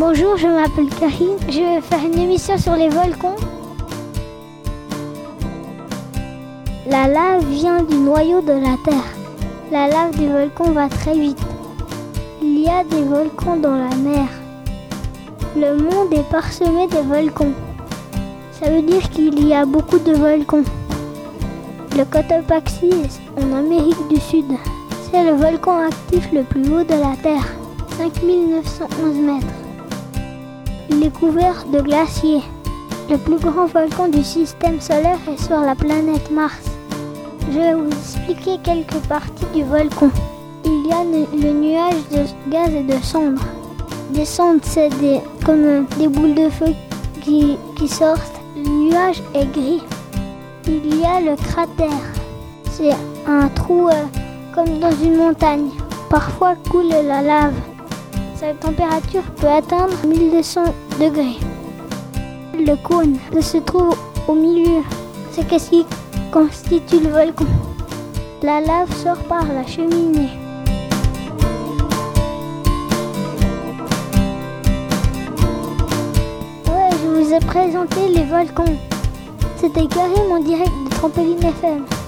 Bonjour, je m'appelle Karine. Je vais faire une émission sur les volcans. La lave vient du noyau de la Terre. La lave des volcans va très vite. Il y a des volcans dans la mer. Le monde est parsemé de volcans. Ça veut dire qu'il y a beaucoup de volcans. Le Cotopaxi en Amérique du Sud. C'est le volcan actif le plus haut de la Terre, 5911 mètres. Il est couvert de glaciers. Le plus grand volcan du système solaire est sur la planète Mars. Je vais vous expliquer quelques parties du volcan. Il y a le nuage de gaz et de cendres. Des cendres, c'est comme des boules de feu qui, qui sortent. Le nuage est gris. Il y a le cratère. C'est un trou euh, comme dans une montagne. Parfois coule la lave. Sa température peut atteindre 1200 degrés. Le cône se trouve au milieu. C'est ce qui constitue le volcan. La lave sort par la cheminée. Ouais, je vous ai présenté les volcans. C'était Karim en direct de Trampoline FM.